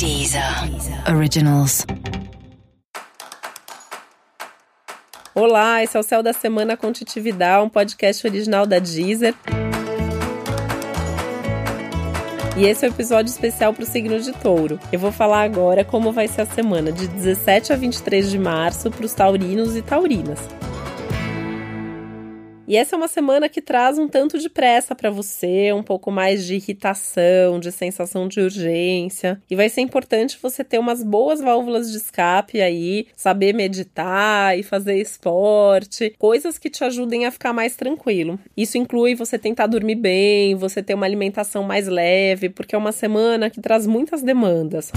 Deezer Originals. Olá, esse é o Céu da Semana com Titividade, um podcast original da Deezer. E esse é o um episódio especial para o signo de touro. Eu vou falar agora como vai ser a semana de 17 a 23 de março para os taurinos e taurinas. E essa é uma semana que traz um tanto de pressa para você, um pouco mais de irritação, de sensação de urgência. E vai ser importante você ter umas boas válvulas de escape aí, saber meditar e fazer esporte, coisas que te ajudem a ficar mais tranquilo. Isso inclui você tentar dormir bem, você ter uma alimentação mais leve, porque é uma semana que traz muitas demandas.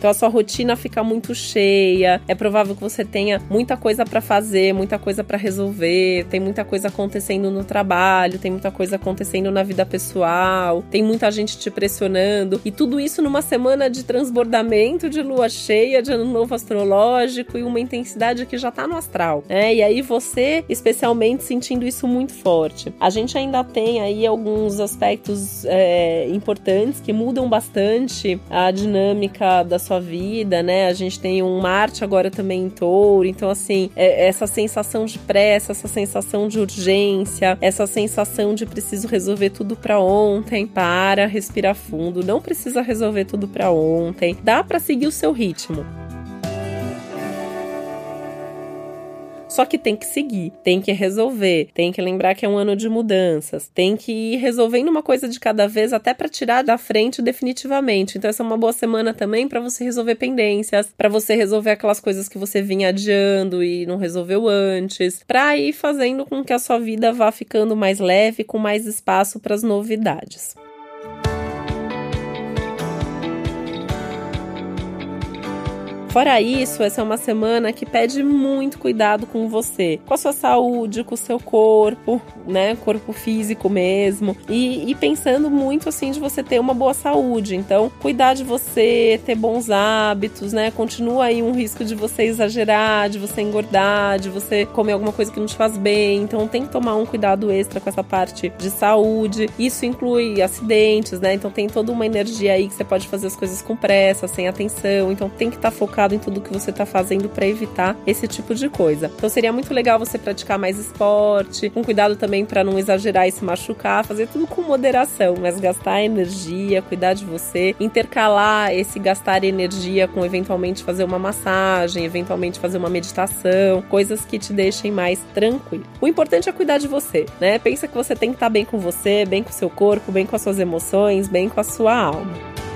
Então a sua rotina fica muito cheia, é provável que você tenha muita coisa para fazer, muita coisa para resolver, tem muita coisa acontecendo no trabalho, tem muita coisa acontecendo na vida pessoal, tem muita gente te pressionando e tudo isso numa semana de transbordamento de lua cheia, de ano novo astrológico e uma intensidade que já tá no astral, né? E aí você, especialmente, sentindo isso muito forte. A gente ainda tem aí alguns aspectos é, importantes que mudam bastante a dinâmica da sua sua vida, né? A gente tem um Marte agora também em touro, então assim, é, essa sensação de pressa, essa sensação de urgência, essa sensação de preciso resolver tudo para ontem, para, respirar fundo, não precisa resolver tudo para ontem, dá para seguir o seu ritmo. Só que tem que seguir, tem que resolver, tem que lembrar que é um ano de mudanças, tem que ir resolvendo uma coisa de cada vez até para tirar da frente definitivamente. Então essa é uma boa semana também para você resolver pendências, para você resolver aquelas coisas que você vinha adiando e não resolveu antes, para ir fazendo com que a sua vida vá ficando mais leve, com mais espaço para as novidades. Fora isso, essa é uma semana que pede muito cuidado com você, com a sua saúde, com o seu corpo, né? Corpo físico mesmo. E, e pensando muito assim de você ter uma boa saúde. Então, cuidar de você, ter bons hábitos, né? Continua aí um risco de você exagerar, de você engordar, de você comer alguma coisa que não te faz bem. Então, tem que tomar um cuidado extra com essa parte de saúde. Isso inclui acidentes, né? Então, tem toda uma energia aí que você pode fazer as coisas com pressa, sem atenção. Então, tem que estar tá focado focado em tudo que você está fazendo para evitar esse tipo de coisa. Então seria muito legal você praticar mais esporte, com cuidado também para não exagerar e se machucar, fazer tudo com moderação, mas gastar energia, cuidar de você, intercalar esse gastar energia com eventualmente fazer uma massagem, eventualmente fazer uma meditação, coisas que te deixem mais tranquilo. O importante é cuidar de você, né? Pensa que você tem que estar tá bem com você, bem com seu corpo, bem com as suas emoções, bem com a sua alma.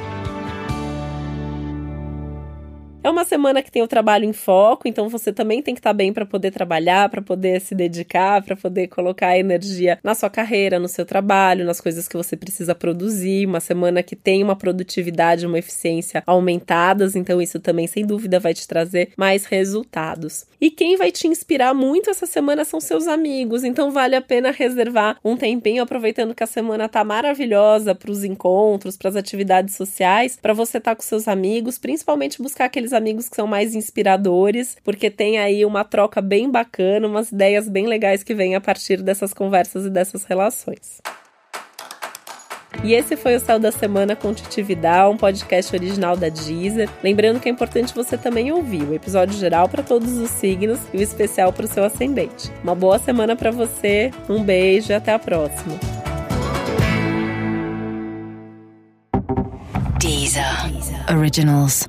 É uma semana que tem o trabalho em foco, então você também tem que estar tá bem para poder trabalhar, para poder se dedicar, para poder colocar energia na sua carreira, no seu trabalho, nas coisas que você precisa produzir. Uma semana que tem uma produtividade, uma eficiência aumentadas, então isso também sem dúvida vai te trazer mais resultados. E quem vai te inspirar muito essa semana são seus amigos, então vale a pena reservar um tempinho aproveitando que a semana tá maravilhosa para os encontros, para as atividades sociais, para você estar tá com seus amigos, principalmente buscar aqueles amigos que são mais inspiradores, porque tem aí uma troca bem bacana, umas ideias bem legais que vêm a partir dessas conversas e dessas relações. E esse foi o Céu da Semana com Titividade, um podcast original da Deezer. Lembrando que é importante você também ouvir o episódio geral para todos os signos e o especial para o seu ascendente. Uma boa semana para você, um beijo e até a próxima. Deezer. Originals.